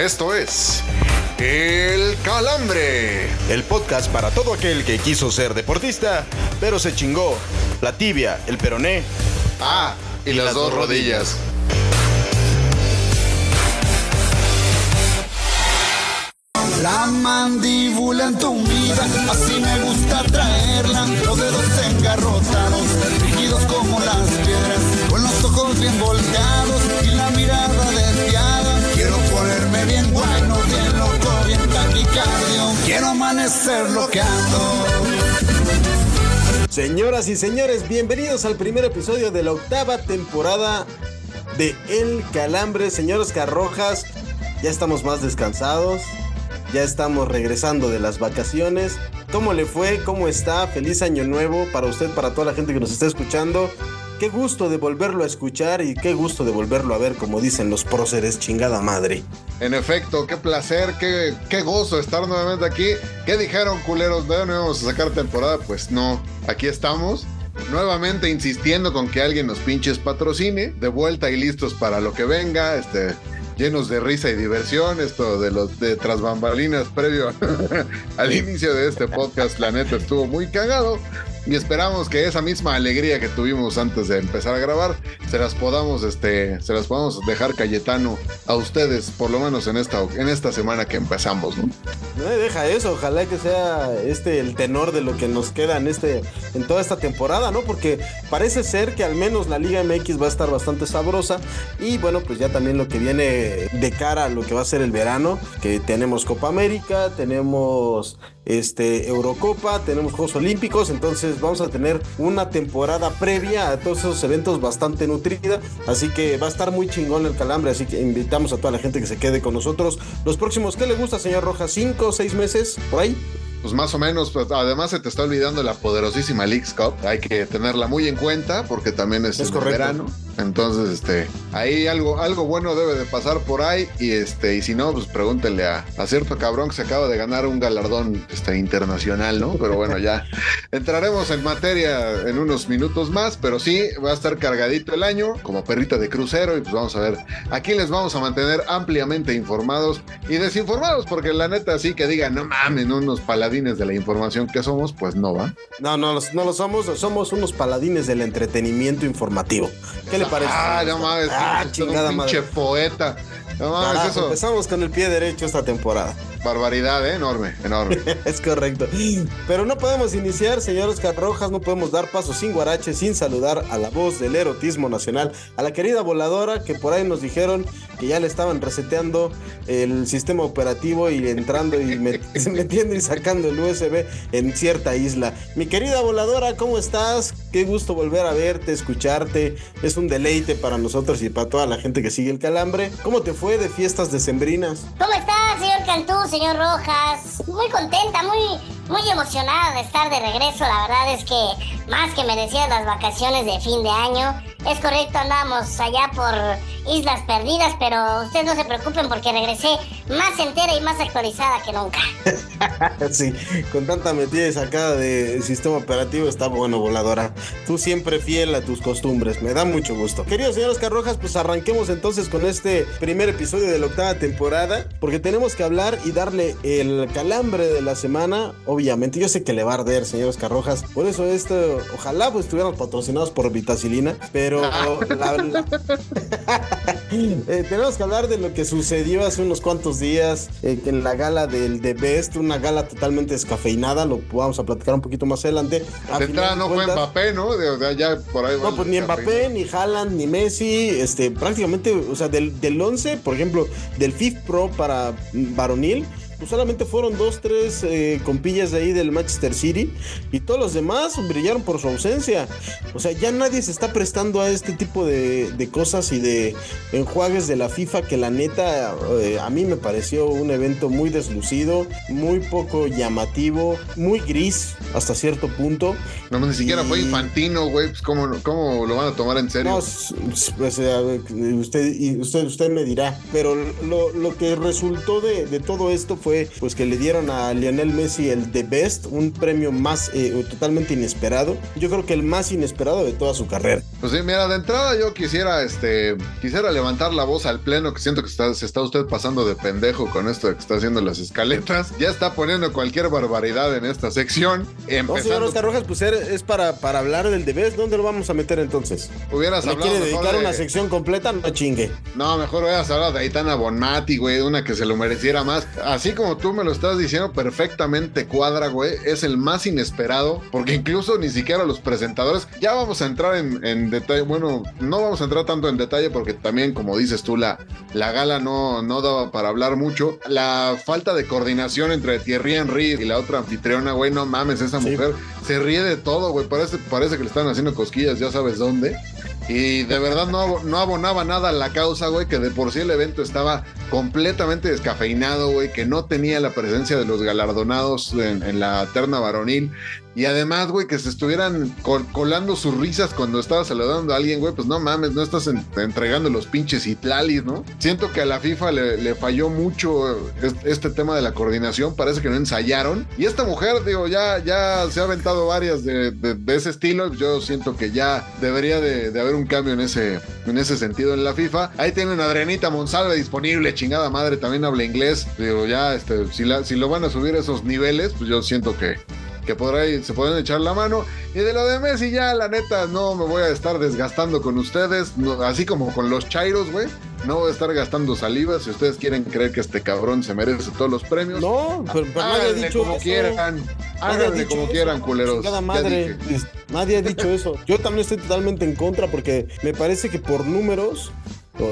Esto es El Calambre. El podcast para todo aquel que quiso ser deportista, pero se chingó la tibia, el peroné. Ah, y, las, dos rodillas. La mandíbula entumida, así me gusta traerla. Los dedos engarrotados, rígidos como las piedras. Con los ojos bien volteados y la mirada taquicardio. Quiero amanecer loqueando. Señoras y señores, bienvenidos al primer episodio de la octava temporada de El Calambre. Señor Oscar Rojas, ya estamos más descansados, ya estamos regresando de las vacaciones. ¿Cómo le fue? ¿Cómo está? Feliz año nuevo para usted, para toda la gente que nos está escuchando. Qué gusto de volverlo a escuchar y qué gusto de volverlo a ver, como dicen los próceres, chingada madre. En efecto, qué placer, qué, qué gozo estar nuevamente aquí. ¿Qué dijeron, culeros? ¿No íbamos a sacar temporada? Pues no, aquí estamos. Nuevamente insistiendo con que alguien nos pinches patrocine. De vuelta y listos para lo que venga. Este, llenos de risa y diversión. Esto de los de tras bambalinas previo al inicio de este podcast, la neta estuvo muy cagado. Y esperamos que esa misma alegría que tuvimos antes de empezar a grabar, se las podamos, este, se las podamos dejar Cayetano a ustedes, por lo menos en esta, en esta semana que empezamos, ¿no? No deja eso, ojalá que sea este el tenor de lo que nos queda en este, en toda esta temporada, ¿no? Porque parece ser que al menos la Liga MX va a estar bastante sabrosa. Y bueno, pues ya también lo que viene de cara a lo que va a ser el verano, que tenemos Copa América, tenemos este, Eurocopa, tenemos Juegos Olímpicos, entonces vamos a tener una temporada previa a todos esos eventos bastante nutrida, así que va a estar muy chingón el calambre, así que invitamos a toda la gente que se quede con nosotros. Los próximos, ¿qué le gusta, señor Rojas? ¿Cinco o seis meses? ¿Por ahí? Pues más o menos, pues, además se te está olvidando la poderosísima Leagues Cup. Hay que tenerla muy en cuenta porque también es, Es en correcto. verano. Entonces, este, ahí algo, algo bueno debe de pasar por ahí. Y este, y si no, pues pregúntenle a, a cierto cabrón que se acaba de ganar un galardón este, internacional, ¿no? Pero bueno, ya entraremos en materia en unos minutos más. Pero sí, va a estar cargadito el año, como perrito de crucero. Y pues vamos a ver. Aquí les vamos a mantener ampliamente informados y desinformados, porque la neta, sí que digan, no mames, no unos paladines de la información que somos, pues no va. No, no, no lo somos, somos unos paladines del entretenimiento informativo. ¿Qué le parece? Ah, no mames, Ah, chingada un madre. pinche poeta. No mames, Carajo, eso. empezamos con el pie derecho esta temporada. Barbaridad, ¿eh? enorme, enorme. Es correcto. Pero no podemos iniciar, señor Oscar Rojas, no podemos dar paso sin guarache, sin saludar a la voz del erotismo nacional, a la querida voladora que por ahí nos dijeron que ya le estaban reseteando el sistema operativo y entrando y met- metiendo y sacando el USB en cierta isla. Mi querida voladora, ¿cómo estás? Qué gusto volver a verte, escucharte. Es un deleite para nosotros y para toda la gente que sigue el calambre. ¿Cómo te fue de fiestas decembrinas? ¿Cómo está, señor Cantú, señor Rojas? Muy contenta, muy, muy emocionada de estar de regreso. La verdad es que más que merecidas las vacaciones de fin de año. Es correcto, andamos allá por Islas Perdidas, pero ustedes no se preocupen porque regresé más entera y más actualizada que nunca. Sí, con tanta metida sacada de sistema operativo está bueno, voladora. Tú siempre fiel a tus costumbres, me da mucho gusto. Queridos señores Carrojas, pues arranquemos entonces con este primer episodio de la octava temporada, porque tenemos que hablar y darle el calambre de la semana. Obviamente, yo sé que le va a arder, señores Carrojas, por eso esto, ojalá pues estuviéramos patrocinados por Vitacilina, pero la- la- Eh, tenemos que hablar de lo que sucedió hace unos cuantos días eh, en la gala del The Best, una gala totalmente descafeinada, lo vamos a platicar un poquito más adelante. A De entrada no fue Mbappé, ¿no? De, de allá por ahí. No, pues ni Mbappé, ni Haaland, ni Messi, este, prácticamente, o sea, del, del 11, por ejemplo, del FIF Pro para varonil, pues solamente fueron dos, tres eh, compillas de ahí del Manchester City y todos los demás brillaron por su ausencia. O sea, ya nadie se está prestando a este tipo de, de cosas y de enjuagues de la FIFA que la neta eh, a mí me pareció un evento muy deslucido, muy poco llamativo, muy gris hasta cierto punto. No, ni siquiera fue Y- infantino, güey. Pues ¿cómo, ¿cómo lo van a tomar en serio? No, pues, eh, usted, usted, usted me dirá, pero lo, lo que resultó de, de todo esto fue fue pues que le dieron a Lionel Messi el The Best, un premio más eh, totalmente inesperado. Yo creo que el más inesperado de toda su carrera. Pues sí, mira, de entrada yo quisiera, este, quisiera levantar la voz al pleno, que siento que está, se está usted pasando de pendejo con esto de que está haciendo las escaletas. Ya está poniendo cualquier barbaridad en esta sección. No, señor Empezando, Oscar Rojas, pues es para, para hablar del The Best. ¿Dónde lo vamos a meter entonces? hubieras ¿Le hablado quiere dedicar de- una sección completa? No chingue. No, mejor hubieras hablado de Aitana Bonmati, güey, una que se lo mereciera más. Así como tú me lo estás diciendo, perfectamente cuadra, güey. Es el más inesperado, porque incluso ni siquiera los presentadores. Ya vamos a entrar en, en detalle. Bueno, no vamos a entrar tanto en detalle, porque también, como dices tú, la, la gala no, no daba para hablar mucho. La falta de coordinación entre Thierry Henry y la otra anfitriona, güey, no mames, esa Sí. mujer se ríe de todo, güey. Parece, parece que le están haciendo cosquillas, ya sabes dónde. Y de verdad no, no abonaba nada a la causa, güey, que de por sí el evento estaba completamente descafeinado, güey, que no tenía la presencia de los galardonados en, en la terna varonil. Y además, güey, que se estuvieran col- colando sus risas cuando estaba saludando a alguien, güey, pues no mames, no estás en- entregando los pinches itlalis, ¿no? Siento que a la FIFA le, falló mucho es- este tema de la coordinación, parece que no ensayaron. Y esta mujer, digo, ya, ya se ha aventado varias de, ese estilo, yo siento que ya debería de, de haber un cambio en ese, en ese sentido en la FIFA. Ahí tienen a Adrianita Monsalve disponible, chingada madre, también habla inglés. Digo, ya, este, si, la- si lo van a subir a esos niveles, pues yo siento que, que por ahí se pueden echar la mano. Y de lo de Messi, ya, la neta, no me voy a estar desgastando con ustedes, no- así como con los Chairos, güey. No voy a estar gastando saliva. Si ustedes quieren creer que este cabrón se merece todos los premios, No, pero, pero nadie ha háganle dicho como eso. quieran. Háganle como eso, quieran, culeros. Ya madre. Nadie ha dicho eso. Yo también estoy totalmente en contra porque me parece que por números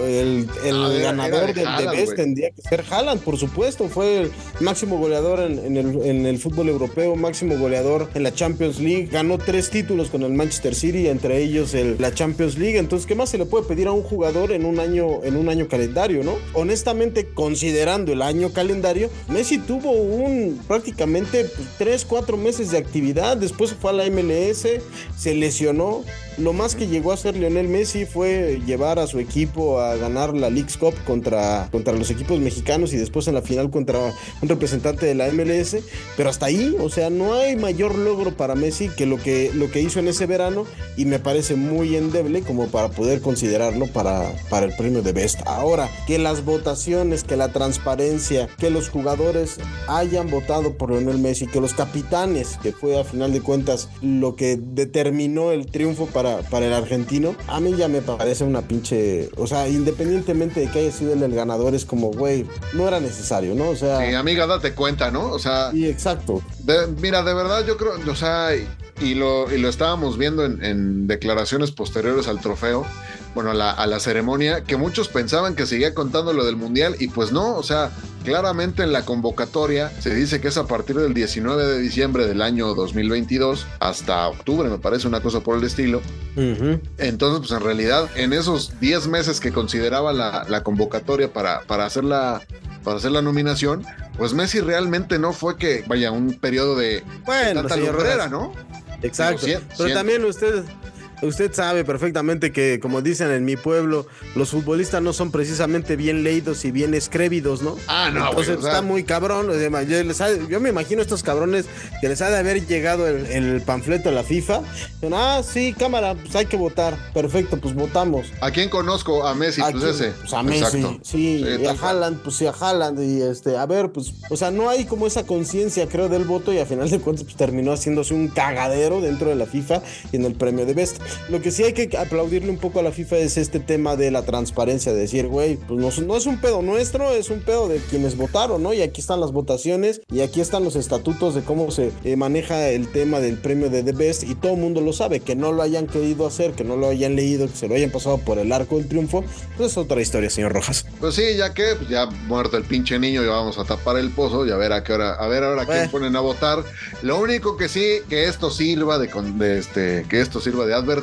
el, el Ah, ganador de Haaland, Best tendría que ser Haaland, por supuesto. Fue el máximo goleador en, en el, en el fútbol europeo, máximo goleador en la Champions League. Ganó tres títulos con el Manchester City, entre ellos el- la Champions League. Entonces, ¿qué más se le puede pedir a un jugador en un año, en un año calendario, no? Honestamente, considerando el año calendario, Messi tuvo un prácticamente pues, tres, cuatro meses de actividad. Después fue a la MLS, se lesionó. Lo más que llegó a hacer Lionel Messi fue llevar a su equipo a ganar la League's Cup contra, contra los equipos mexicanos y después en la final contra un representante de la MLS. Pero hasta ahí, o sea, no hay mayor logro para Messi que lo que, lo que hizo en ese verano y me parece muy endeble como para poder considerarlo para, para el premio de Best. Ahora, que las votaciones, que la transparencia, que los jugadores hayan votado por Lionel Messi, que los capitanes, que fue a final de cuentas lo que determinó el triunfo para, para el argentino, a mí ya me parece una pinche, o sea, independientemente de que haya sido él el ganador, es como, güey, no era necesario, ¿no? O sea, Sí, amiga, date cuenta, ¿no? O sea, y exacto. de- mira, de verdad yo creo, o sea, y, y lo, y lo estábamos viendo en, en declaraciones posteriores al trofeo, bueno, a la, a la ceremonia, que muchos pensaban que seguía contando lo del Mundial y pues no, o sea, claramente en la convocatoria se dice que es a partir del 19 de diciembre del año 2022 hasta octubre, me parece una cosa por el estilo. Entonces, pues en realidad, en esos 10 meses que consideraba la, la convocatoria para, para, hacer la, para hacer la nominación, pues Messi realmente no fue que, vaya, un periodo de Bueno, tanta lumbrera. ¿no? Exacto. Pero también usted, usted sabe perfectamente que, como dicen en mi pueblo, los futbolistas no son precisamente bien leídos y bien escrévidos, ¿no? Ah, no, Entonces güey, o sea- está muy cabrón. Yo, les ha- yo me imagino a estos cabrones que les ha de haber llegado el, el panfleto a la FIFA. Dicen, ah, sí, cámara, pues hay que votar. Perfecto, pues votamos. ¿A quién conozco? A Messi, ¿A pues ese? ese. Pues a Messi, Exacto. sí, y a. Haaland, pues sí, a Haaland, y este, a ver, pues, o sea, no hay como esa conciencia, creo, del voto, y a final de cuentas, pues terminó haciéndose un cagadero dentro de la FIFA y en el premio de Best. Lo que sí hay que aplaudirle un poco a la FIFA es este tema de la transparencia, de decir, güey, pues no, no es un pedo nuestro, es un pedo de quienes votaron, ¿no? Y aquí están las votaciones, y aquí están los estatutos de cómo se eh, maneja el tema del premio de The Best, y todo el mundo lo sabe, que no lo hayan querido hacer, que no lo hayan leído, que se lo hayan pasado por el arco del triunfo, pues es otra historia, señor Rojas. Pues sí, ya que pues ya muerto el pinche niño, ya vamos a tapar el pozo y a ver a qué hora, a ver ahora quién Eh. ponen a votar. Lo único que sí, que esto sirva de, de este, que esto sirva de advertencia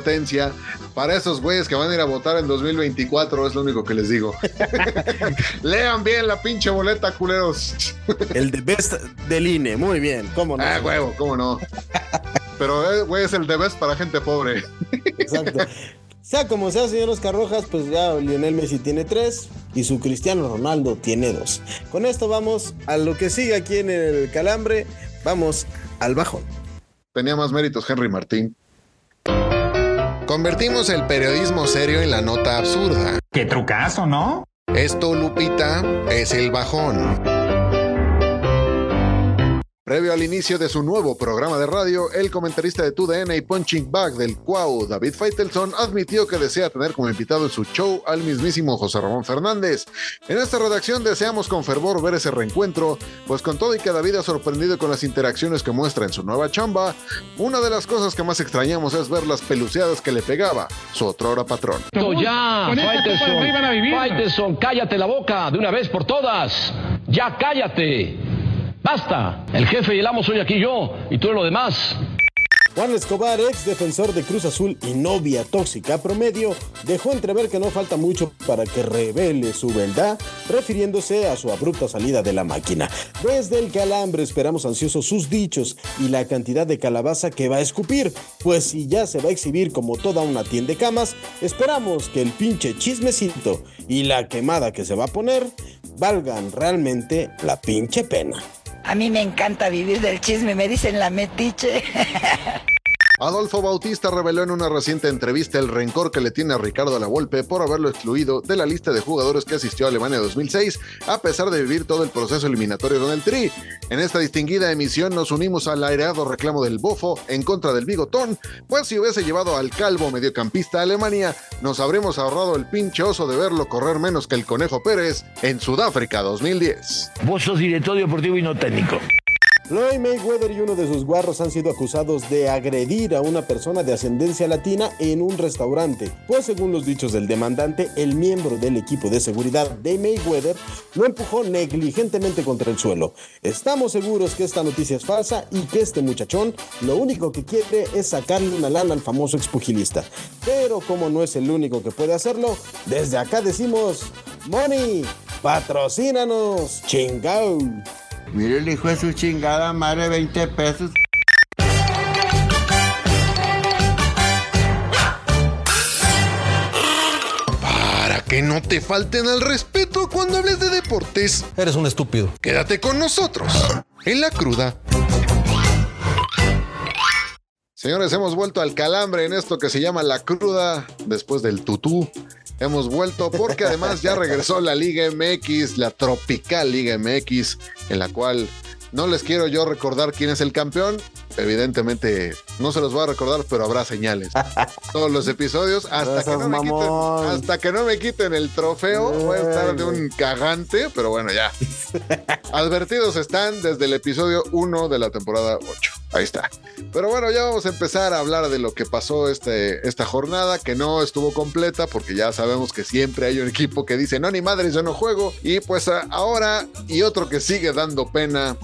para esos güeyes que van a ir a votar en 2024, es lo único que les digo. Lean bien la pinche boleta, culeros. El de Best del INE, muy bien, ¿cómo no? Ah, huevo, cómo no. Pero, eh, güey, es el de best para gente pobre. Exacto. Sea como sea, señor Oscar Rojas, pues ya Lionel Messi tiene tres y su Cristiano Ronaldo tiene dos. Con esto vamos a lo que sigue aquí en el calambre. Vamos al bajón. Tenía más méritos Henry Martín. Convertimos el periodismo serio en la nota absurda. Qué trucazo, ¿no? Esto, Lupita, es el bajón. Previo al inicio de su nuevo programa de radio, el comentarista de TUDN y Punching Bag del Cuau, David Feitelson, admitió que desea tener como invitado en su show al mismísimo José Ramón Fernández. En esta redacción deseamos con fervor ver ese reencuentro, pues con todo y que David ha sorprendido con las interacciones que muestra en su nueva chamba, una de las cosas que más extrañamos es ver las peluceadas que le pegaba su otrora patrón. Ya, Faitelson, cállate la boca de una vez por todas. Ya cállate. Basta. El jefe y el amo soy aquí yo y tú lo demás. Juan Escobar, ex defensor de Cruz Azul y novia tóxica promedio, dejó entrever que no falta mucho para que revele su verdad, refiriéndose a su abrupta salida de la máquina. Desde el calambre esperamos ansiosos sus dichos y la cantidad de calabaza que va a escupir, pues si ya se va a exhibir como toda una tienda de camas, esperamos que el pinche chismecito y la quemada que se va a poner valgan realmente la pinche pena. A mí me encanta vivir del chisme, me dicen la metiche. Adolfo Bautista reveló en una reciente entrevista el rencor que le tiene a Ricardo Lavolpe por haberlo excluido de la lista de jugadores que asistió a Alemania 2006, a pesar de vivir todo el proceso eliminatorio con el Tri. En esta distinguida emisión nos unimos al aireado reclamo del Bofo en contra del Bigotón, pues si hubiese llevado al calvo mediocampista a Alemania, nos habríamos ahorrado el pinche oso de verlo correr menos que el Conejo Pérez en Sudáfrica 2010. Vos sos director deportivo y no técnico. Floyd Mayweather y uno de sus guarros han sido acusados de agredir a una persona de ascendencia latina en un restaurante, pues según los dichos del demandante, el miembro del equipo de seguridad de Mayweather lo empujó negligentemente contra el suelo. Estamos seguros que esta noticia es falsa y que este muchachón lo único que quiere es sacarle una lana al famoso expugilista. Pero como no es el único que puede hacerlo, desde acá decimos, Money, patrocínanos, chingao. Mire el hijo de su chingada madre, 20 pesos. Para que no te falten al respeto cuando hables de deportes, Eres un estúpido. quédate con nosotros en la cruda. Señores, hemos vuelto al calambre en esto que se llama la cruda después del tutú. Hemos vuelto porque además ya regresó la Liga MX, la Tropical Liga MX, en la cual no les quiero yo recordar quién es el campeón. Evidentemente no se los voy a recordar, pero habrá señales. Todos los episodios hasta, que no, me quiten, hasta que no me quiten el trofeo. Voy a estar de un cagante, pero bueno, ya. Advertidos están desde el episodio 1 de la temporada 8. Ahí está. Pero bueno, ya vamos a empezar a hablar de lo que pasó este, esta jornada, que no estuvo completa, porque ya sabemos que siempre hay un equipo que dice, no, ni madre, yo no juego. Y pues ahora, y otro que sigue dando pena,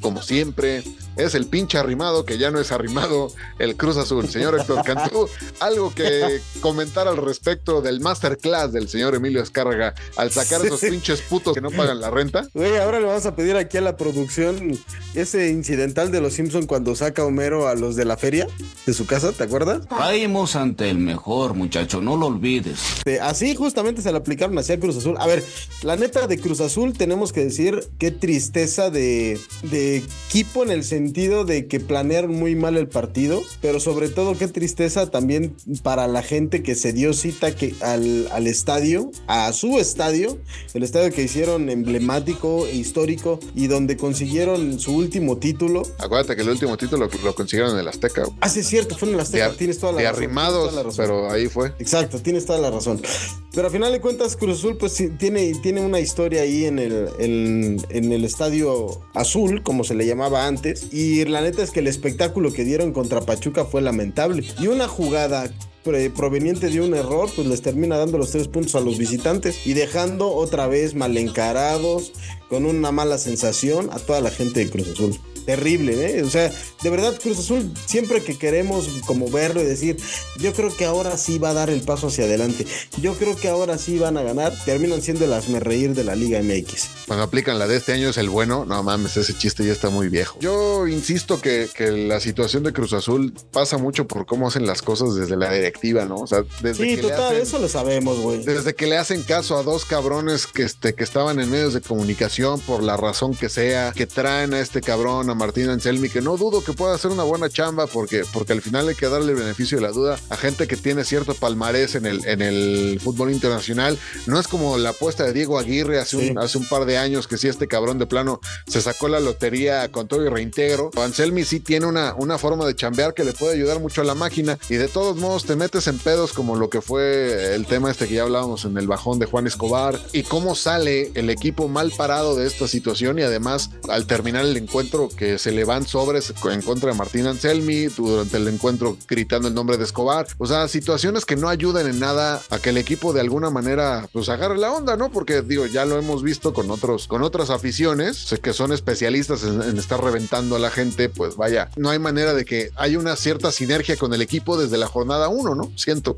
como siempre, es el pinche arrimado que ya no es arrimado, el Cruz Azul. Señor Héctor Cantú, algo que comentar al respecto del masterclass del señor Emilio Escárraga al sacar esos pinches putos que no pagan la renta. Güey, ahora le vamos a pedir aquí a la producción ese incidental de los Simpson cuando saca Homero a los de la feria de su casa, ¿te acuerdas? Caímos ante el mejor, muchacho, no lo olvides. Eh, Así justamente se le aplicaron hacia Cruz Azul. A ver, la neta de Cruz Azul tenemos que decir qué tristeza de, de equipo en el sentido de que planearon muy mal el partido, pero sobre todo qué tristeza también para la gente que se dio cita que al, al estadio, a su estadio, el estadio que hicieron emblemático e histórico y donde consiguieron su último título. Acuérdate que el último título lo, lo consiguieron en el Azteca. Ah, sí, es cierto, fue en el Azteca, De- tienes toda la de razón. arrimados, la razón. pero ahí fue. Exacto, tienes toda la razón. Pero a final de cuentas, Cruz Azul, pues tiene, tiene una historia ahí en el, en, en el estadio azul, como se le llamaba antes. Y la neta es que el espectáculo que dieron contra Pachuca fue lamentable. Y una jugada proveniente de un error, pues les termina dando los tres puntos a los visitantes y dejando otra vez mal encarados, con una mala sensación a toda la gente de Cruz Azul. terrible, ¿eh? O sea, de verdad, Cruz Azul, siempre que queremos como verlo y decir, yo creo que ahora sí va a dar el paso hacia adelante, yo creo que ahora sí van a ganar, terminan siendo el asme reír de la Liga MX. Cuando aplican la de este año es el bueno, no mames, ese chiste ya está muy viejo. Yo insisto que, que la situación de Cruz Azul pasa mucho por cómo hacen las cosas desde la directiva, ¿no? O sea, desde Sí, que total, le hacen, eso lo sabemos, güey. desde que le hacen caso a dos cabrones que, este, que estaban en medios de comunicación por la razón que sea, que traen a este cabrón, a Martín Anselmi, que no dudo que pueda hacer una buena chamba porque, porque al final hay que darle el beneficio de la duda a gente que tiene cierto palmarés en el, en el fútbol internacional. No es como la apuesta de Diego Aguirre hace, Sí. un, hace un par de años que sí este cabrón de plano se sacó la lotería con todo y reintegro. Anselmi sí tiene una, una forma de chambear que le puede ayudar mucho a la máquina y de todos modos te metes en pedos como lo que fue el tema este que ya hablábamos en el bajón de Juan Escobar y cómo sale el equipo mal parado de esta situación y además al terminar el encuentro que se le van sobres en contra de Martín Anselmi durante el encuentro gritando el nombre de Escobar. O sea, situaciones que no ayudan en nada a que el equipo de alguna manera pues agarre la onda, ¿no? Porque digo, ya lo hemos visto con otros, con otras aficiones que son especialistas en, en estar reventando a la gente, pues vaya, no hay manera de que haya una cierta sinergia con el equipo desde la jornada 1, ¿no? Siento.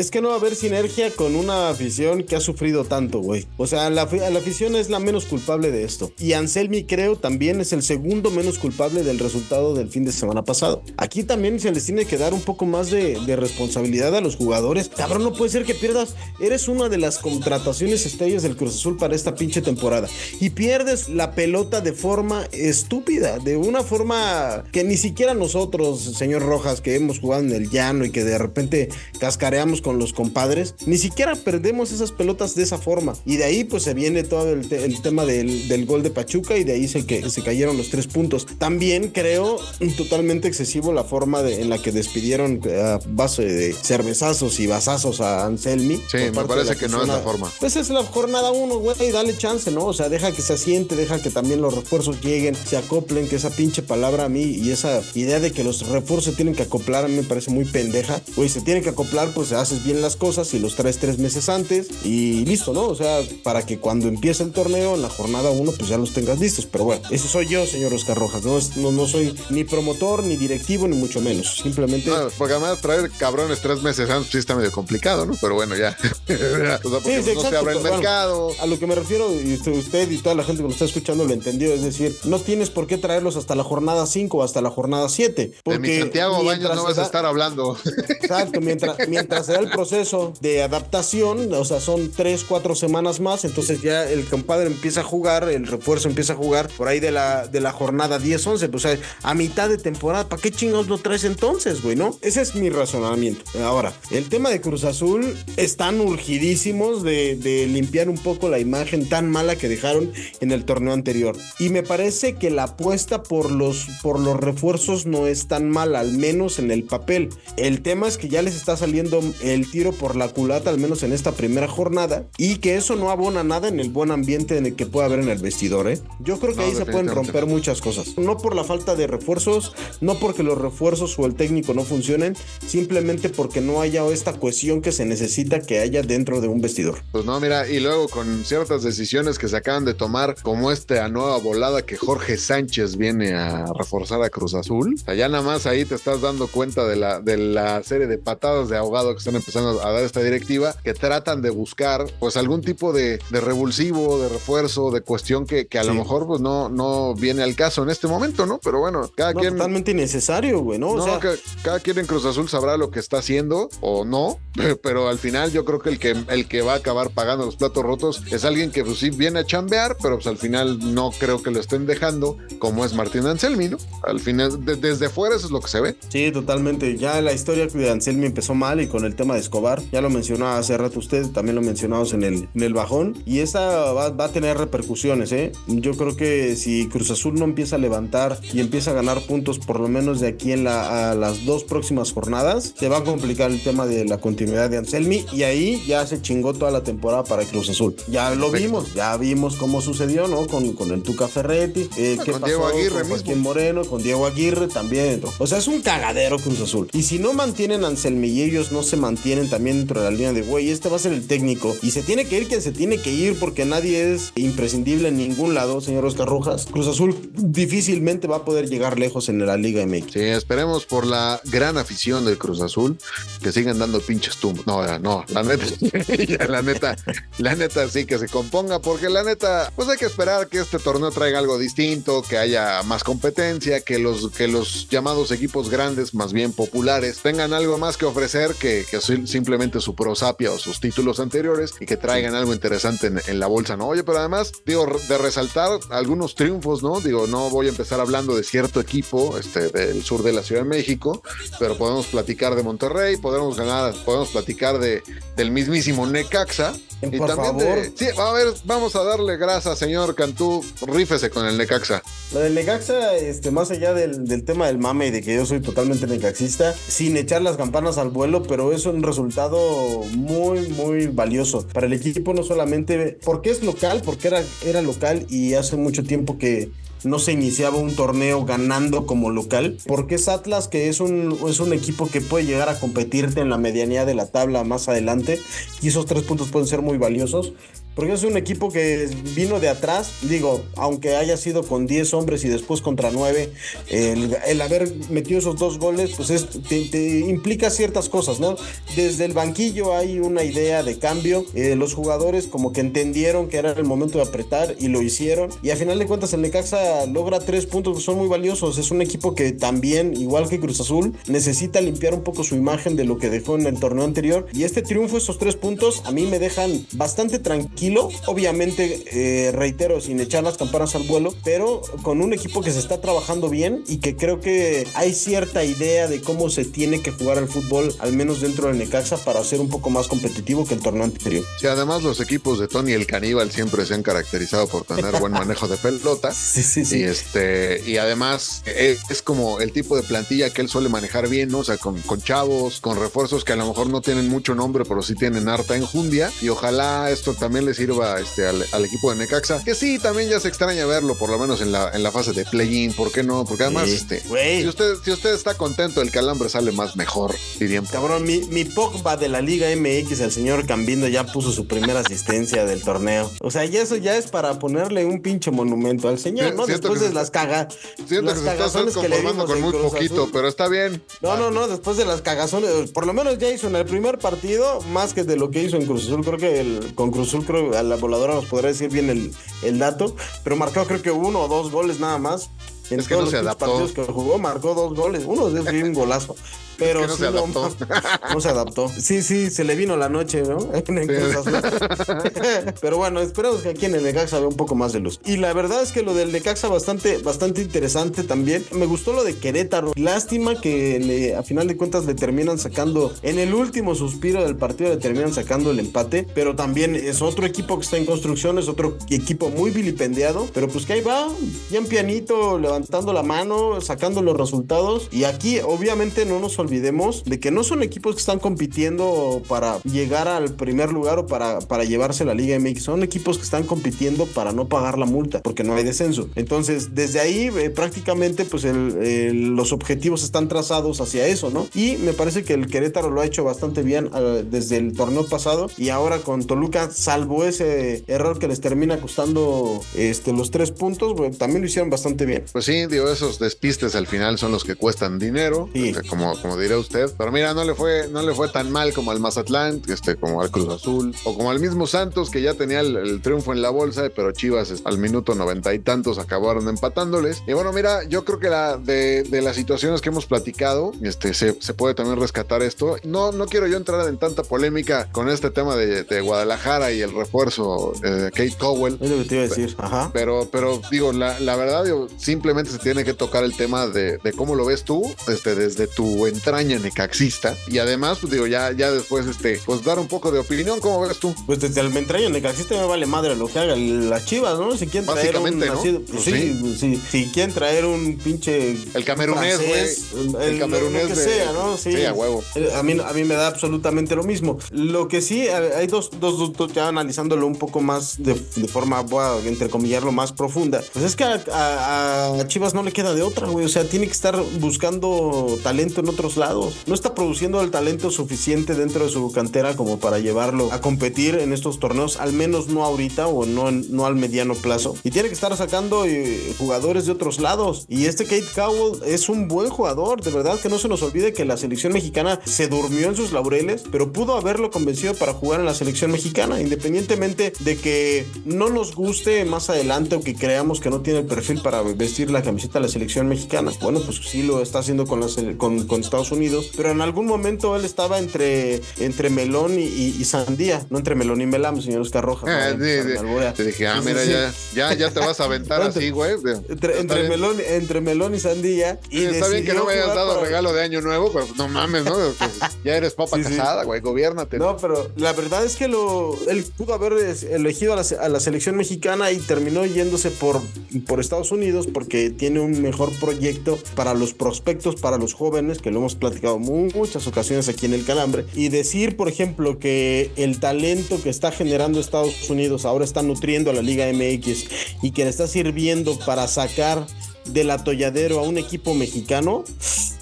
Es que no va a haber sinergia con una afición que ha sufrido tanto, güey. O sea, la, afi- la afición es la menos culpable de esto. Y Anselmi, creo, también es el segundo menos culpable del resultado del fin de semana pasado. Aquí también se les tiene que dar un poco más de, de responsabilidad a los jugadores. Cabrón, no puede ser que pierdas. Eres una de las contrataciones estrellas del Cruz Azul para esta pinche temporada. Y pierdes la pelota de forma estúpida. De una forma que ni siquiera nosotros, señor Rojas, que hemos jugado en el llano y que de repente cascareamos con los compadres, ni siquiera perdemos esas pelotas de esa forma. Y de ahí pues se viene todo el, te- el tema del, del gol de Pachuca y de ahí se, que, se cayeron los tres puntos. También creo totalmente excesivo la forma de- en la que despidieron a base de cervezazos y basazos a Anselmi. Sí, me parece que no es la forma. Pues es la jornada uno, güey, dale chance, ¿no? O sea, deja que se asiente, deja que también los refuerzos lleguen, se acoplen, que esa pinche palabra a mí y esa idea de que los refuerzos tienen que acoplar a mí me parece muy pendeja. Güey, se tienen que acoplar, pues haces bien las cosas y los traes tres meses antes y listo, ¿no? O sea, para que cuando empiece el torneo, en la jornada uno, pues ya los tengas listos. Pero bueno, ese soy yo, señor Oscar Rojas. No, no, no soy ni promotor, ni directivo, ni mucho menos. Simplemente... No, porque además traer cabrones tres meses antes sí está medio complicado, ¿no? Pero bueno, ya. o sea, porque Sí, sí, no se exacto, abre el pero bueno, mercado. a lo que me refiero, y usted, y toda la gente que lo está escuchando lo entendió, es decir, no tienes por qué traerlos hasta la jornada 5 o hasta la jornada 7. De Porque mi Santiago Baños no vas a estar hablando. Exacto, mientras, mientras se el proceso de adaptación, o sea, son 3, 4 semanas más, entonces ya el compadre empieza a jugar, el refuerzo empieza a jugar por ahí de la, de la jornada 10, 11, pues, o sea, a mitad de temporada, ¿para qué chingados lo traes entonces, güey, no? Ese es mi razonamiento. Ahora, el tema de Cruz Azul están urgidísimos de, de limpiar un poco la imagen tan mala que dejaron en el torneo anterior. Y me parece que la apuesta por los, por los refuerzos no es tan mala, al menos en el papel. El tema es que ya les está saliendo el tiro por la culata, al menos en esta primera jornada, y que eso no abona nada en el buen ambiente en el que puede haber en el vestidor, ¿eh? Yo creo que No, ahí se pueden romper muchas cosas. No por la falta de refuerzos, no porque los refuerzos o el técnico no funcionen, simplemente porque no haya esta cohesión que se necesita que haya dentro de un vestidor. Pues no, mira, y luego con ciertas decisiones que se acaban de tomar, como esta nueva volada que Jorge Sánchez viene a reforzar a Cruz Azul, o sea, ya nada más ahí te estás dando cuenta de la, de la serie de patadas de ahogado que están empezando a dar esta directiva, que tratan de buscar pues algún tipo de, de revulsivo, de refuerzo, de cuestión que, que a lo mejor pues no, no viene al caso en este momento, ¿no? Pero bueno, cada No, quien... totalmente innecesario, güey, ¿no? No, o sea, cada quien en Cruz Azul sabrá lo que está haciendo o no, pero al final yo creo que el que el que va a acabar pagando los platos rotos es alguien que pues sí viene a chambear, pero pues al final no creo que lo estén dejando, como es Martín Anselmi, ¿no? Al final, de- desde fuera eso es lo que se ve. Sí, totalmente. Ya la historia de Anselmi empezó mal y con el tema de Escobar, ya lo mencionaba hace rato usted, también lo mencionamos en el, en el bajón. Y esta va, va a tener repercusiones, ¿eh? Yo creo que si Cruz Azul no empieza a levantar y empieza a ganar puntos, por lo menos de aquí en la, a las dos próximas jornadas, se va a complicar el tema de la continuidad de Anselmi y ahí ya se chingó toda la temporada para Cruz Azul. Ya lo vimos, ya vimos cómo sucedió, ¿no? Con, con el Tuca Ferretti, eh, Ah, qué con pasó Diego Aguirre con mismo. Moreno, con Diego Aguirre también. O sea, es un cagadero Cruz Azul. Y si no mantienen a Anselmi y ellos no se mantienen mantienen también dentro de la línea de, güey, este va a ser el técnico. Y se tiene que ir quien se tiene que ir porque nadie es imprescindible en ningún lado, señor Oscar Rojas. Cruz Azul difícilmente va a poder llegar lejos en la Liga MX. Sí, esperemos por la gran afición del Cruz Azul que sigan dando pinches tumbos. No, no, la neta, la neta, la neta sí que se componga porque la neta, pues hay que esperar que este torneo traiga algo distinto, que haya más competencia, que los, que los llamados equipos grandes, más bien populares, tengan algo más que ofrecer que, que simplemente su prosapia o sus títulos anteriores y que traigan algo interesante en, en la bolsa, ¿no? Oye, pero además, digo, de resaltar algunos triunfos, ¿no? Digo, no voy a empezar hablando de cierto equipo este, del sur de la Ciudad de México, pero podemos platicar de Monterrey, podemos ganar, podemos platicar de, del mismísimo Necaxa. Y Por favor. sí, a ver, vamos a darle grasa, señor Cantú, rífese con el Necaxa. Lo del Necaxa, este, más allá del, del, tema del mame y de que yo soy totalmente necaxista, sin echar las campanas al vuelo, pero es resultado muy, muy valioso para el equipo, no solamente porque es local, porque era, era local y hace mucho tiempo que no se iniciaba un torneo ganando como local, porque es Atlas que es un, es un equipo que puede llegar a competirte en la medianía de la tabla más adelante y esos tres puntos pueden ser muy valiosos. Porque es un equipo que vino de atrás, digo, aunque haya sido con 10 hombres y después contra 9, el, haber metido esos dos goles, pues es, te, te, implica ciertas cosas, ¿no? Desde el banquillo hay una idea de cambio, eh, los jugadores como que entendieron que era el momento de apretar y lo hicieron, y a final de cuentas el Necaxa logra tres puntos que son muy valiosos, es un equipo que también, igual que Cruz Azul, necesita limpiar un poco su imagen de lo que dejó en el torneo anterior, y este triunfo, esos tres puntos, a mí me dejan bastante tranquilo Obviamente, eh, reitero, sin echar las campanas al vuelo, pero con un equipo que se está trabajando bien y que creo que hay cierta idea de cómo se tiene que jugar el fútbol, al menos dentro del Necaxa, para ser un poco más competitivo que el torneo anterior. Sí, además los equipos de Tony el Caníbal siempre se han caracterizado por tener buen manejo de pelota. Sí, sí, sí. Y, este, y además es, es, como el tipo de plantilla que él suele manejar bien, ¿no? O sea, con, con chavos, con refuerzos que a lo mejor no tienen mucho nombre, pero sí tienen harta enjundia. Y ojalá esto también les sirva este, al, al, equipo de Necaxa, que sí, también ya se extraña verlo, por lo menos en la, en la fase de play-in, ¿por qué no? Porque además, Sí, este, si usted, si usted está contento, el calambre sale más mejor, dirían. Cabrón, mi, mi Pogba de la Liga MX, el señor Cambindo, ya puso su primera asistencia del torneo. O sea, ya eso ya es para ponerle un pinche monumento al señor, ¿no? siento Después de las cagas. Siento las que se está que conformando con muy poquito, Azul. pero está bien. No, no, no, después de las cagazones, por lo menos ya hizo en el primer partido más que de lo que hizo en Cruz Azul. Creo que el, con Cruz Azul, creo a la voladora nos podrá decir bien el, el dato, pero marcó creo que uno o dos goles nada más. En Es que todos no se los adaptó. partidos que jugó, marcó dos goles. Uno de fue un golazo. Pero que no sí, se adaptó. No, no se adaptó. Sí, sí, se le vino la noche, ¿no? En Azul. Pero bueno, esperamos que aquí en el Necaxa vea un poco más de luz. Y la verdad es que lo del Necaxa bastante, bastante interesante también. Me gustó lo de Querétaro. Lástima que le, a final de cuentas le terminan sacando, en el último suspiro del partido le terminan sacando el empate. Pero también es otro equipo que está en construcción, es otro equipo muy vilipendiado. Pero pues que ahí va, bien pianito, levantando la mano, sacando los resultados. Y aquí obviamente no nos olvidemos de que no son equipos que están compitiendo para llegar al primer lugar o para, para llevarse la Liga MX. Son equipos que están compitiendo para no pagar la multa, porque no hay descenso. Entonces, desde ahí eh, prácticamente pues el- los objetivos están trazados hacia eso, ¿no? Y me parece que el Querétaro lo ha hecho bastante bien eh, desde el torneo pasado y ahora con Toluca, salvo ese error que les termina costando este, los tres puntos, también lo hicieron bastante bien. Pues sí, digo, esos despistes al final son los que cuestan dinero, Sí. este, como, como dirá usted. Pero mira, no le fue, no le fue tan mal como al Mazatlán, este, como al Cruz Azul, o como al mismo Santos, que ya tenía el, el triunfo en la bolsa, pero Chivas al minuto noventa y tantos acabaron empatándoles. Y bueno, mira, yo creo que la, de, de las situaciones que hemos platicado, este, se, se puede también rescatar esto. No, no quiero yo entrar en tanta polémica con este tema de, de Guadalajara y el refuerzo de Kate Cowell. Es lo que te iba a decir. Ajá. Pero, pero digo, la, la verdad, digo, simplemente se tiene que tocar el tema de, de cómo lo ves tú, este, desde tu entraña necaxista. Y además, pues digo, ya, ya después, este, pues dar un poco de opinión, ¿cómo ves tú? Pues desde el entraño Necaxista me vale madre lo que haga las chivas, ¿no? Si quieren traer un ¿no? así- Pues sí, sí. Si quieren traer un pinche El camerunés, güey. el, El camerunés lo que de- sea, ¿no? Sí. Sí, a huevo. Eh, A mí, a mí me da absolutamente lo mismo. Lo que sí, hay dos, dos, dos- dos- ya analizándolo un poco más de, de forma, voy a entrecomillarlo, más profunda. Pues es que a, a- a Chivas no le queda de otra, güey. O sea, tiene que estar buscando talento en otros lados. No está produciendo el talento suficiente dentro de su cantera como para llevarlo a competir en estos torneos, al menos no ahorita o no, no al mediano plazo. Y tiene que estar sacando eh, jugadores de otros lados. Y este Kate Cowell es un buen jugador, de verdad que no se nos olvide que la selección mexicana se durmió en sus laureles, pero pudo haberlo convencido para jugar en la selección mexicana, independientemente de que no nos guste más adelante o que creamos que no tiene el perfil para vestir la camiseta de la selección mexicana. Bueno, pues sí lo está haciendo con, con, con, Estados Unidos, pero en algún momento él estaba entre, entre melón y, y, sandía, no entre melón y melam, señor Oscar Rojas. Ah, te dije, ah, mira, ya, ya, ya, te vas a aventar así, güey. Entre, entre melón, entre melón y sandía. Y está bien que no me hayas dado regalo de año nuevo, pero no mames, ¿no? Pues, ya eres papa casada, güey, gobiernate. No, pero la verdad es que lo, él pudo haber elegido a la, a la selección mexicana y terminó yéndose por, por Estados Unidos porque tiene un mejor proyecto para los prospectos, para los jóvenes, que lo hemos platicado muchas ocasiones aquí en el Calambre. Y decir, por ejemplo, que el talento que está generando Estados Unidos ahora está nutriendo a la Liga MX y que le está sirviendo para sacar del atolladero a un equipo mexicano,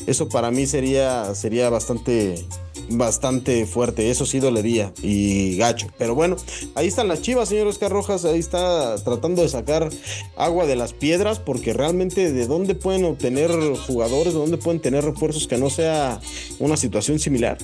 eso para mí sería, sería bastante bastante fuerte. Eso sí dolería y gacho. Pero bueno, ahí están las chivas, señor Oscar Rojas. Ahí está tratando de sacar agua de las piedras porque realmente de dónde pueden obtener jugadores, de dónde pueden tener refuerzos que no sea una situación similar.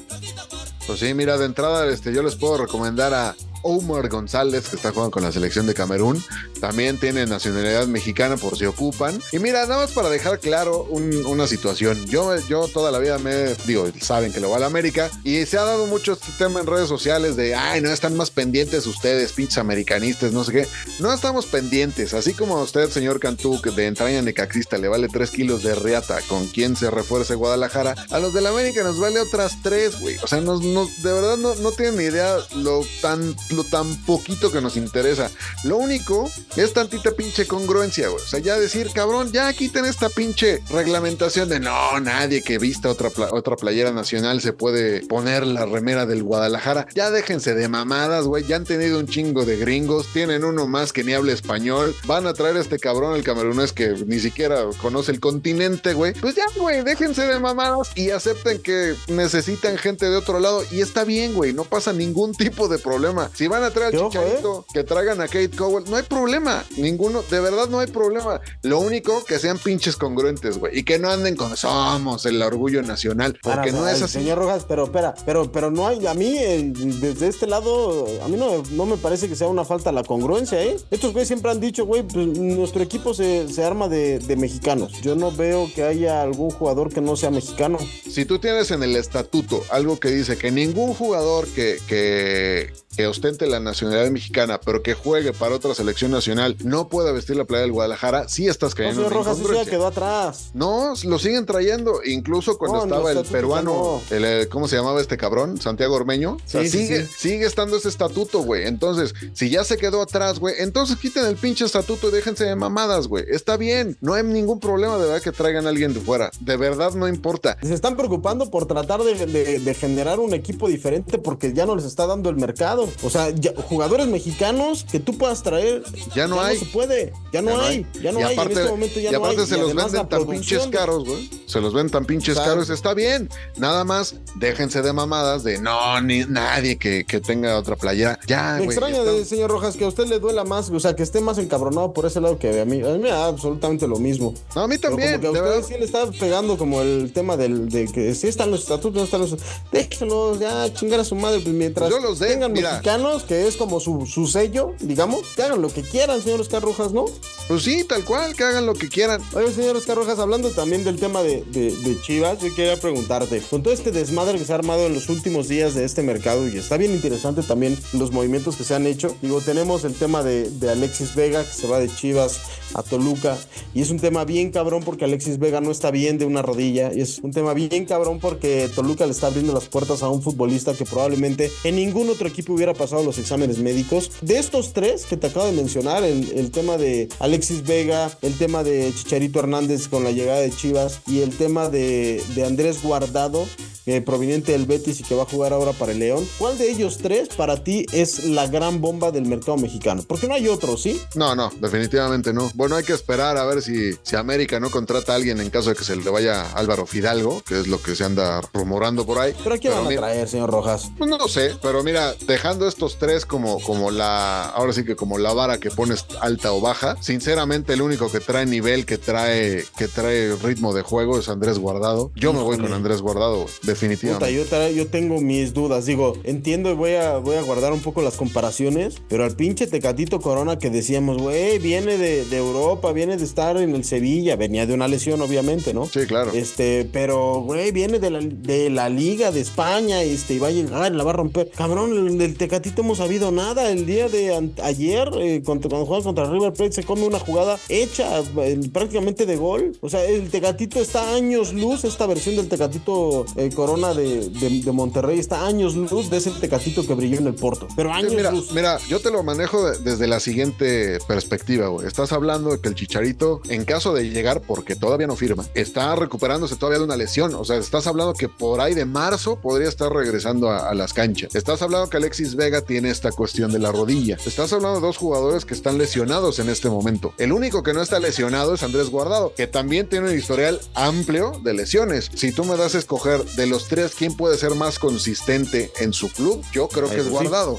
Pues sí, mira, de entrada este, yo les puedo recomendar a Omar González, que está jugando con la selección de Camerún. También tiene nacionalidad mexicana por si ocupan. Y mira, nada más para dejar claro una situación. Yo, yo toda la vida me digo, saben que lo va a la América. Y se ha dado mucho este tema en redes sociales de, ay, no están más pendientes ustedes, pinches americanistas, no sé qué. No estamos pendientes. Así como a usted, señor Cantú, que de entraña necaxista le vale 3 kilos de riata con quien se refuerce Guadalajara, a los de la América nos vale otras 3, güey. O sea, nos, de verdad no, no tienen ni idea lo tan lo tan poquito que nos interesa. Lo único es tantita pinche congruencia, güey. O sea, ya decir, cabrón, ya quiten esta pinche reglamentación de no, nadie que vista otra, otra playera nacional se puede poner la remera del Guadalajara. Ya déjense de mamadas, güey. Ya han tenido un chingo de gringos. Tienen uno más que ni habla español. Van a traer a este cabrón, el camerunés, que ni siquiera conoce el continente, güey. Pues ya, güey, déjense de mamadas y acepten que necesitan gente de otro lado. Y está bien, güey. No pasa ningún tipo de problema. Van a traer al Chicharito, que traigan a Kate Cowell, no hay problema. Ninguno, de verdad no hay problema. Lo único que sean pinches congruentes, güey. Y que no anden con somos el orgullo nacional. Porque no es así. Señor Rojas, pero espera, pero, pero no hay, a mí, desde este lado, a mí no, no me parece que sea una falta la congruencia, ¿eh? Estos güeyes siempre han dicho, güey, pues nuestro equipo se, se arma de, de mexicanos. Yo no veo que haya algún jugador que no sea mexicano. Si tú tienes en el estatuto algo que dice que ningún jugador que, que, que ostente la nacionalidad mexicana, pero que juegue para otra selección nacional, no pueda vestir la playa del Guadalajara, sí estás cayendo no, Rojas sí ya quedó atrás. No, lo siguen trayendo. Incluso cuando estaba el peruano, el, eh, ¿cómo se llamaba este cabrón? Santiago Ormeño. sigue, sigue estando ese estatuto, güey. Entonces, si ya se quedó atrás, güey, entonces quiten el pinche estatuto y déjense de mamadas, güey. Está bien. No hay ningún problema de verdad que traigan a alguien de fuera. De verdad no importa. Se están preocupando por tratar de generar un equipo diferente porque ya no les está dando el mercado. O sea, jugadores mexicanos que tú puedas traer. Ya no hay. No se puede. Ya no, hay. Ya no hay. en este momento ya y aparte se los venden tan pinches caros, güey. Se los ven tan pinches caros. Está bien. Nada más déjense de mamadas de no, ni nadie que, que tenga otra playera. Ya, Me extraña, señor Rojas, que a usted le duela más, o sea, que esté más encabronado por ese lado que a mí. A mí me da absolutamente lo mismo. No, a mí también. Pero como que a usted sí le está pegando como el tema del, de que si están los estatutos, no están los. Déjenlos ya chingar a su madre, pues mientras Yo los tengan mexicanos, que es como su, su sello, digamos, que hagan lo que quieran, señor Oscar Rojas, ¿no? Pues sí, tal cual, que hagan lo que quieran. Oye, señor Oscar Rojas, hablando también del tema de, de, Chivas, yo quería preguntarte, con todo este desmadre que se ha armado en los últimos días de este mercado, y está bien interesante también los movimientos que se han hecho, digo, tenemos el tema de, de Alexis Vega, que se va de Chivas a Toluca, y es un tema bien cabrón porque Alexis Vega no está bien de una rodilla, y es un tema bien cabrón porque Toluca le está abriendo las puertas a un futbolista que probablemente en ningún otro equipo hubiera pasado los exámenes médicos. De estos tres que te acabo de mencionar, el, el tema de Alexis Vega, el tema de Chicharito Hernández con la llegada de Chivas y el tema de, de Andrés Guardado, eh, proveniente del Betis y que va a jugar ahora para el León. ¿Cuál de ellos tres para ti es la gran bomba del mercado mexicano? Porque no hay otro, ¿sí? No, no, definitivamente no. Bueno, hay que esperar a ver si, si América no contrata a alguien en caso de que se le vaya Álvaro Fidalgo, que es lo que se anda rumorando por ahí. ¿Pero a quién van a traer, señor Rojas? Pues no sé, pero mira, dejando estos tres como, como la, ahora sí que como la vara que pones alta o baja, sinceramente el único que trae nivel, que trae, que trae ritmo de juego es Andrés Guardado. Yo me voy con Andrés Guardado, definitivamente. Puta, yo, yo, tengo mis dudas. Digo, entiendo y voy a, voy a guardar un poco las comparaciones, pero al pinche Tecatito Corona que decíamos, güey, viene de, de, Europa, viene de estar en el Sevilla, venía de una lesión, obviamente, ¿no? Sí, claro. Este, pero, güey, viene de la, de la Liga de España, este, y va a llegar, la va a romper. Cabrón, del Tecatito hemos sabido nada. El día de ayer, eh, contra, cuando juega contra River Plate, se come una jugada hecha eh, prácticamente de gol. O sea, el Tecatito está años luz, esta versión del Tecatito eh, Corona de, de, Monterrey está años luz de ese Tecatito que brilló en el Porto. Pero años mira, luz. Mira, yo te lo manejo desde la siguiente perspectiva, güey. Estás hablando de que el Chicharito, en caso de llegar, porque todavía no firma, está recuperándose todavía de una lesión. O sea, estás hablando que por ahí de marzo podría estar regresando a, a las canchas. Estás hablando que Alexis Vega tiene esta cuestión de la rodilla. Estás hablando de dos jugadores que están lesionados en este momento. El único que no está lesionado es Andrés Guardado, que también tiene un historial amplio de lesiones. Si tú me das a escoger de los tres quién puede ser más consistente en su club, yo creo que es Guardado.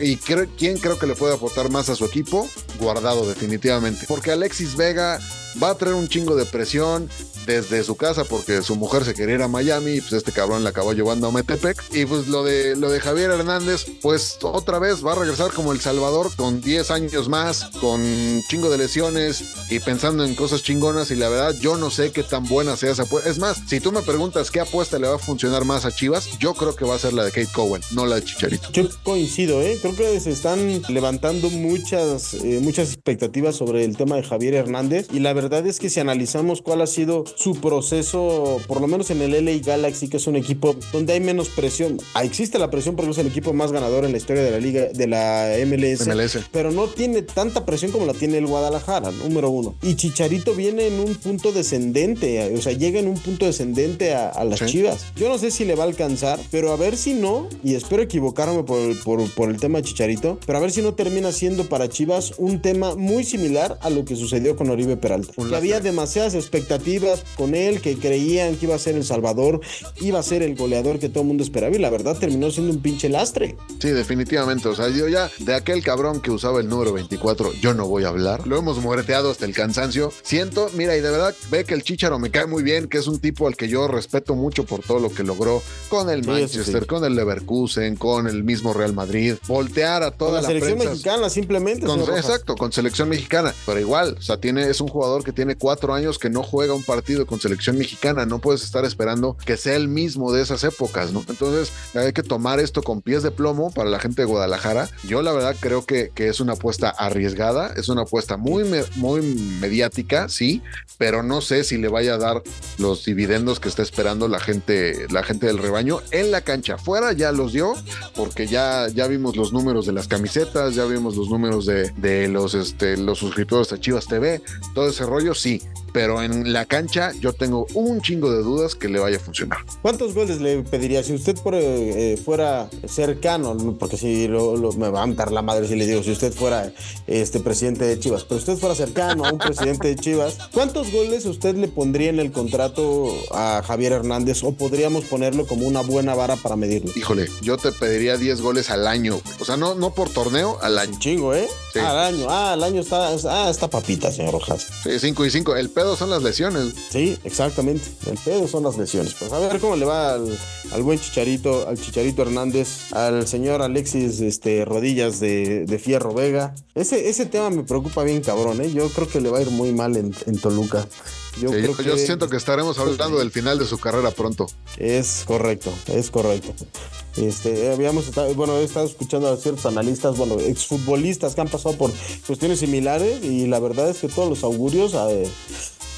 ¿Y quién creo que le puede aportar más a su equipo? Guardado, definitivamente. Porque Alexis Vega va a traer un chingo de presión desde su casa porque su mujer se quería ir a Miami y pues este cabrón la acabó llevando a Metepec. Y pues lo de, lo de Javier Hernández, pues otra vez va a regresar como El Salvador con 10 años más, con un chingo de lesiones y pensando en cosas chingonas. Y la verdad, yo no sé qué tan buena sea esa apuesta. Es más, si tú me preguntas qué apuesta le va a funcionar más a Chivas, yo creo que va a ser la de Kate Cowen, no la de Chicharito. Yo coincido, ¿eh? Creo que se están levantando muchas, eh, muchas expectativas sobre el tema de Javier Hernández. Y la verdad es que si analizamos cuál ha sido su proceso, por lo menos en el LA Galaxy, que es un equipo donde hay menos presión. Ah, existe la presión porque es el equipo más ganador en la historia de la liga, de la MLS, MLS. pero no tiene tanta presión como la tiene el Guadalajara, número uno. Y Chicharito viene en un punto descendente, o sea, llega en un punto descendente a, las Chivas. Yo no sé si le va a alcanzar, pero a ver si no, y espero equivocarme por, por, por el tema de Chicharito, pero a ver si no termina siendo para Chivas un tema muy similar a lo que sucedió con Oribe Peralta. Que había demasiadas expectativas con él, que creían que iba a ser el Salvador, iba a ser el goleador que todo el mundo esperaba y la verdad terminó siendo un pinche lastre. Sí, definitivamente. O sea, yo ya de aquel cabrón que usaba el número 24, yo no voy a hablar. Lo hemos muerteado hasta el cansancio. Siento, mira, y de verdad ve que el Chicharo me cae muy bien, que es un tipo al que yo respeto mucho por todo lo que logró con el Manchester, con el Leverkusen, con el mismo Real Madrid. Voltear a toda la, selección mexicana simplemente. exacto, con selección mexicana. Pero igual, o sea, tiene, es un jugador que tiene cuatro años que no juega un partido con selección mexicana. No puedes estar esperando que sea el mismo de esas épocas, ¿no? Entonces hay que tomar esto con pies de plomo para la gente de Guadalajara. Yo la verdad creo que, es una apuesta arriesgada, es una apuesta muy, muy mediática, sí, pero no sé si le vaya a dar los dividendos que está esperando la gente, la gente del rebaño en la cancha. Fuera ya los dio, porque ya, ya vimos los números de las camisetas, ya vimos los números de, de los, este, los suscriptores a Chivas TV, todo ese rollo, sí pero en la cancha yo tengo un chingo de dudas que le vaya a funcionar. ¿Cuántos goles le pediría si usted eh, fuera cercano? Porque si me va a dar la madre si le digo, si usted fuera este presidente de Chivas, pero usted fuera cercano a un presidente de Chivas, ¿cuántos goles usted le pondría en el contrato a Javier Hernández o podríamos ponerlo como una buena vara para medirlo? Híjole, yo te pediría 10 goles al año, o sea, no, no por torneo, al año. chingo, ¿eh? al año, ah, al año está, ah, está papita, señor Rojas. Sí, 5 y 5, el pedo son las lesiones. Sí, exactamente. El pedo son las lesiones. Pues a ver cómo le va al, buen Chicharito, al Chicharito Hernández, al señor Alexis este, Rodillas de, Fierro Vega. Ese, ese tema me preocupa bien cabrón, ¿eh? Yo creo que le va a ir muy mal en, Toluca. Yo, yo, siento que estaremos hablando del final de su carrera pronto. Es correcto, es correcto. Este, habíamos estado, bueno, he estado escuchando a ciertos analistas, bueno, exfutbolistas que han pasado por cuestiones similares y la verdad es que todos los augurios eh,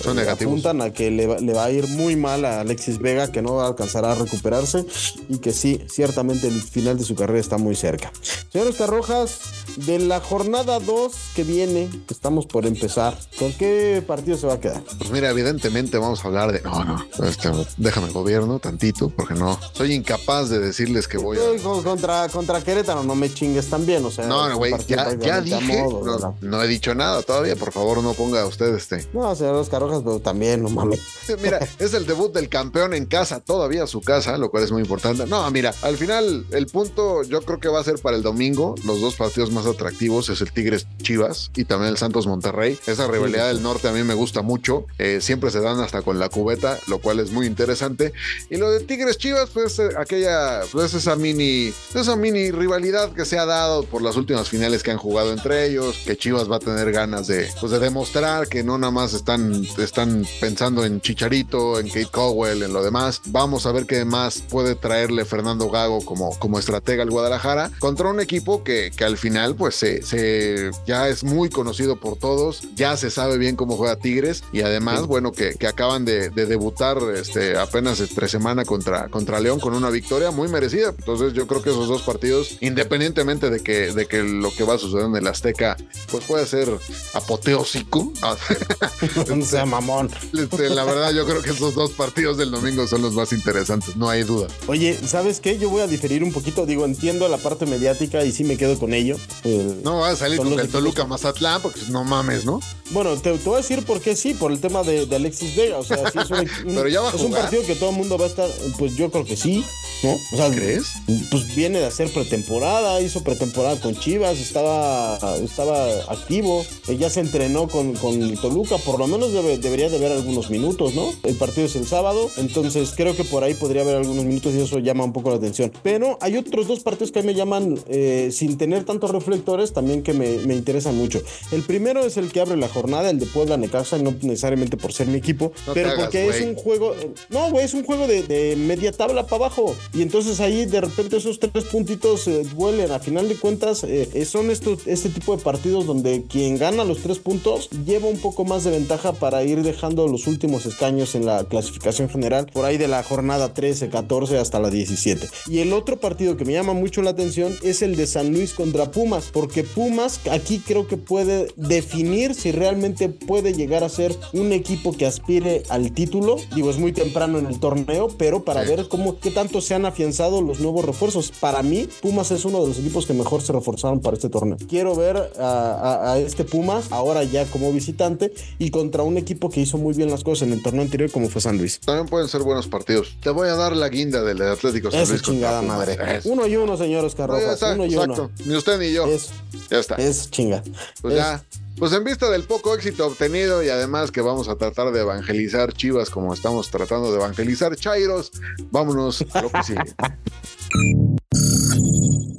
Son negativos. apuntan a que le va, le va a ir muy mal a Alexis Vega, que no va a alcanzar a recuperarse y que sí, ciertamente el final de su carrera está muy cerca. Señores Carrojas, de la jornada 2 que viene, que estamos por empezar, ¿con qué partido se va a quedar? Pues mira, evidentemente vamos a hablar de. No, no, este, déjame gobierno tantito, porque no. Soy incapaz de decirles que voy a. Eh, con- Contra, contra Querétaro, no me chingues también, o sea. No, no, güey, ya, ya dije. modo, No, he dicho nada todavía. Por favor, no ponga usted este. No, señor Oscar Rojas, pero también, no mames. Sí, Mira, es el debut del campeón en casa, todavía su casa, lo cual es muy importante. No, mira, al final el punto yo creo que va a ser para el domingo. Los dos partidos más atractivos es el Tigres Chivas y también el Santos Monterrey. Esa rivalidad del norte a mí me gusta mucho. Eh, siempre se dan hasta con la cubeta, lo cual es muy interesante. Y lo de Tigres Chivas, pues eh, aquella, pues esa mini, esa mini rivalidad que se ha dado por las últimas finales que han jugado entre ellos, que Chivas va a tener ganas de, pues de demostrar que no nada más están, están pensando en Chicharito, en Kate Cowell, en lo demás. Vamos a ver qué más puede traerle Fernando Gago como, como estratega al Guadalajara contra un equipo que, que al final pues se, se- ya es muy conocido por todos, ya se sabe bien cómo juega Tigres y además, bueno, que, que acaban de, de debutar este, apenas entre semana contra, contra León con una victoria muy merecida. Entonces yo creo que esos dos partidos, independientemente de que, de que lo que va a suceder en el Azteca, pues puede ser apoteósico. No sea mamón. Este, la verdad, yo creo que esos dos partidos del domingo son los más interesantes, no hay duda. Oye, ¿sabes qué? Yo voy a diferir un poquito. Digo, entiendo la parte mediática y sí me quedo con ello. El- No va a salir con el equipos- Toluca Mazatlán, porque no mames, ¿no? Bueno, te, te voy a decir por qué sí, por el tema de, de Alexis Vega. O sea, sí es un, Pero ya va a es un partido que todo el mundo va a estar. Pues yo creo que sí, ¿no? O sea, ¿Crees? Pues viene de hacer pretemporada, hizo pretemporada con Chivas, estaba, estaba activo, eh, ya se entrenó con, con Toluca, por lo menos debe- debería de ver algunos minutos, ¿no? El partido es el sábado, entonces creo que por ahí podría haber algunos minutos y eso llama un poco la atención. Pero hay otros dos partidos que a mí me llaman, eh, sin tener tantos reflectores, también que me, me interesan mucho. El primero es el que abre la jornada, el de Puebla Necaxa, no necesariamente por ser mi equipo, No pero hagas, porque es un juego, no, güey, es un juego de, de media tabla para abajo. Y entonces ahí de repente esos tres puntitos eh, duelen. A final de cuentas, eh, son estos, este tipo de partidos donde quien gana los tres puntos lleva un poco más de ventaja para ir dejando los últimos escaños en la clasificación general, por ahí de la jornada 13, 14 hasta la 17. Y el otro partido que me llama mucho la atención es el de San Luis contra Pumas, porque Pumas aquí creo que puede definir si realmente puede llegar a ser un equipo que aspire al título. Digo, es muy temprano en el torneo, pero para Sí. ver cómo, qué tanto se han afianzado los nuevos refuerzos. Para mí, Pumas es uno de los equipos que mejor se reforzaron para este torneo. Quiero ver a, a- a este Pumas ahora ya como visitante y contra un equipo que hizo muy bien las cosas en el torneo anterior como fue San Luis. También pueden ser buenos partidos. Te voy a dar la guinda del Atlético San Eso Luis chingada madre. Uno y uno, señor Oscar No, ya Rojas. está, Uno y exacto. uno. Ni usted ni yo. Es, Ya está. es chinga. Pues Es- ya. Pues en vista del poco éxito obtenido y además que vamos a tratar de evangelizar Chivas como estamos tratando de evangelizar Chairos, vámonos a lo que sigue.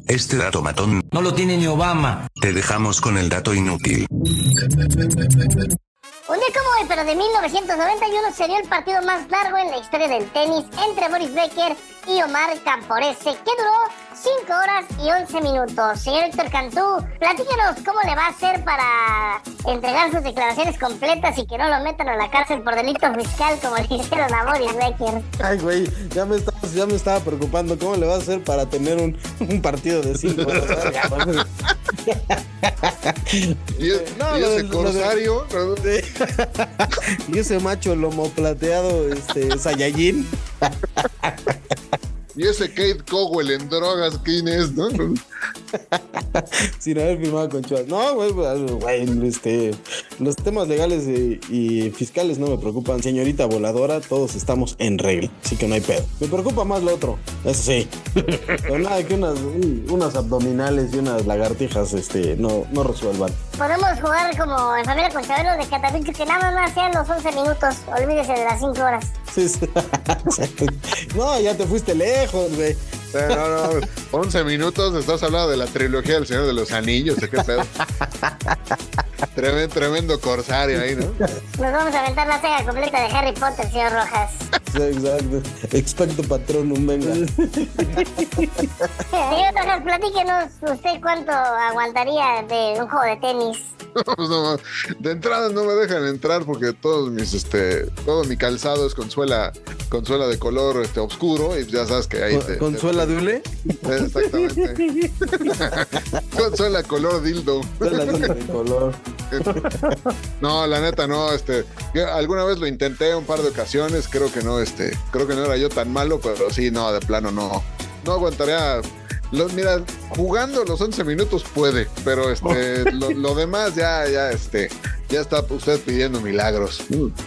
Este dato matón. No lo tiene ni Obama. Te dejamos con el dato inútil. Día como hoy, pero de 1991, sería el partido más largo en la historia del tenis entre Boris Becker y Omar Camporese, que duró 5 horas y 11 minutos. Señor Héctor Cantú, platícanos cómo le va a hacer para entregar sus declaraciones completas y que no lo metan a la cárcel por delito fiscal como le hicieron a Boris Becker. Ay, güey, ya me, estaba, ya me estaba preocupando. ¿Cómo le vas a hacer para tener un, un partido de cinco horas? Ya. Y, es- No, y lo ese lo corsario, ¿no? y ese macho lomo plateado, este, Saiyajin. y ese Kate Cowell en drogas, ¿quién es? No? sin haber firmado con Chivas. No, güey, pues, güey, este, los temas legales y, y fiscales no me preocupan. Señorita voladora, todos estamos en regla, así que no hay pedo. Me preocupa más lo otro, eso sí. Pero nada que unas, un- unas abdominales y unas lagartijas, este, no, no resuelvan. Podemos jugar como en familia con Chabelo de Catapicho, que nada más sean los 11 minutos. Olvídese de las 5 horas. Sí, sí. Exacto. no, ya te fuiste lejos, güey. No, no, 11 minutos, estás hablando de la trilogía del Señor de los Anillos, ¿de qué pedo? Tremendo, tremendo corsario ahí, ¿no? Nos vamos a aventar la saga completa de Harry Potter, señor Rojas. Exacto. Expecto patronum, venga. Señor platíquenos usted cuánto aguantaría de un juego de tenis. Pues no, de entrada no me dejan entrar porque todos mis, este, todo mi calzado es con suela, con suela de color este, oscuro y ya sabes que ahí te, ¿Con suela de hule? Exactamente. con suela color dildo. Suela de color. No, la neta no, este, yo alguna vez lo intenté un par de ocasiones, creo que no, este, creo que no era yo tan malo, pero sí, no, de plano no, no aguantaría. Los, mira, jugando los 11 minutos puede, pero este, lo, lo demás ya, ya, este, ya está usted pidiendo milagros.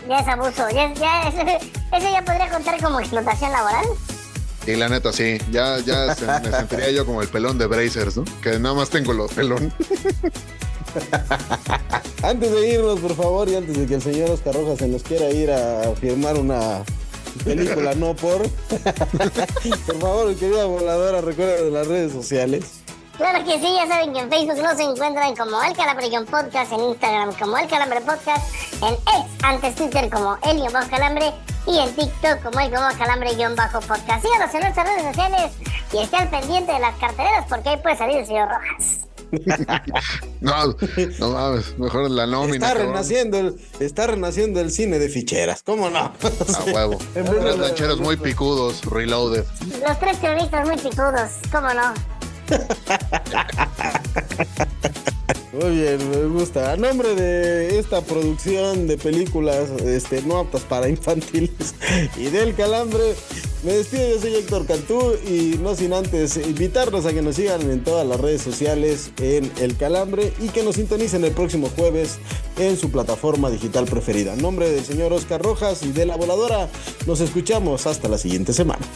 Ya es abuso. Ya, ya, ese ya podría contar como explotación laboral. Y la neta, sí, ya, ya se- me sentiría yo como el pelón de Brazers, ¿no? Que nada más tengo los pelón. Antes de irnos, por favor, y antes de que el señor Oscar Rojas se nos quiera ir a firmar una película no por. por favor, querida voladora, recuerda de las redes sociales. Claro que sí, ya saben que en Facebook nos encuentran como El Calambre Podcast, en Instagram como El Calambre Podcast, en X, antes Twitter como El Bajo Calambre y en TikTok como El Bajo Calambre Bajo Podcast. Síganos en nuestras redes sociales y esté al pendiente de las carteleras porque ahí puede salir el señor Rojas. No, no mames, mejor la nómina. Está renaciendo, el, está renaciendo el cine de ficheras, ¿cómo no? A huevo. Tres lancheros muy picudos, reloaded. Los tres terroristas muy picudos, ¿cómo no? Muy bien, me gusta. A nombre de esta producción de películas este, no aptas para infantiles y del calambre, me despido. Yo soy Héctor Cantú y no sin antes invitarlos a que nos sigan en todas las redes sociales en El Calambre y que nos sintonicen el próximo jueves en su plataforma digital preferida. A nombre del señor Oscar Rojas y de la voladora, nos escuchamos hasta la siguiente semana.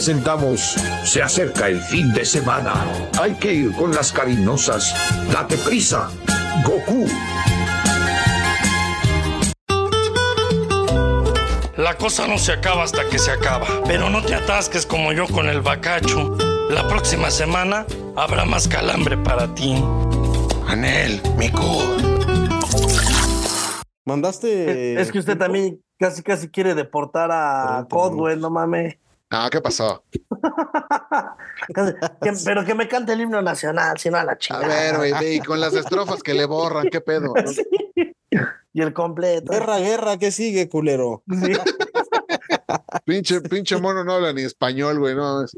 Presentamos Se acerca el fin de semana. Hay que ir con las cariñosas. Date prisa. Goku. La cosa no se acaba hasta que se acaba. Pero no te atasques como yo con el bacacho. La próxima semana habrá más calambre para ti. Anel, Miku. Mandaste. Es que usted también casi casi quiere deportar a Codwell, no mames. Ah, ¿qué pasó? Que- pero que me cante el himno nacional, si no a la A chingada. ver, güey, y con las estrofas que le borran, ¿qué pedo? Y el completo. Guerra, guerra, ¿qué sigue, culero? Pinche, pinche mono no habla ni español, güey, no. es-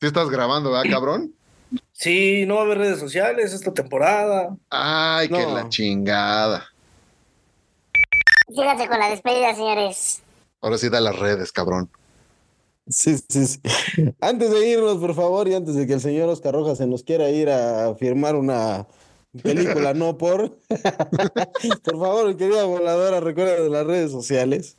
¿Sí estás grabando, verdad, cabrón? Sí, no va a haber redes sociales esta temporada. Ay, que No. la chingada. Síganse con la despedida, señores. Ahora sí da las redes, cabrón. Sí, sí, sí. Antes de irnos, por favor, y antes de que el señor Oscar Rojas se nos quiera ir a firmar una película no por. por favor, querida voladora, recuerda de las redes sociales.